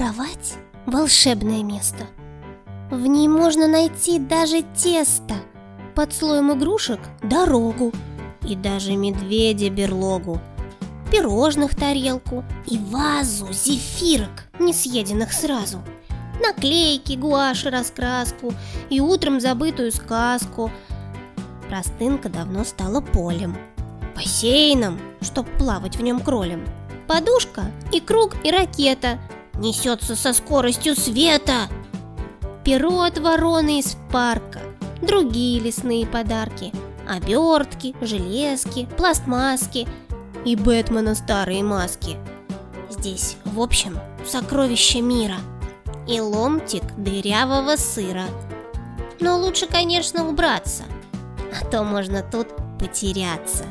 Кровать – волшебное место. В ней можно найти даже тесто, под слоем игрушек – дорогу, и даже медведя берлогу, пирожных тарелку и вазу зефирок, не съеденных сразу, наклейки, гуашь раскраску и утром забытую сказку. Простынка давно стала полем, бассейном, чтоб плавать в нем кролем. Подушка и круг и ракета несется со скоростью света. Перо от вороны из парка, другие лесные подарки, обертки, железки, пластмасски и Бэтмена старые маски. Здесь, в общем, сокровища мира и ломтик дырявого сыра. Но лучше, конечно, убраться, а то можно тут потеряться.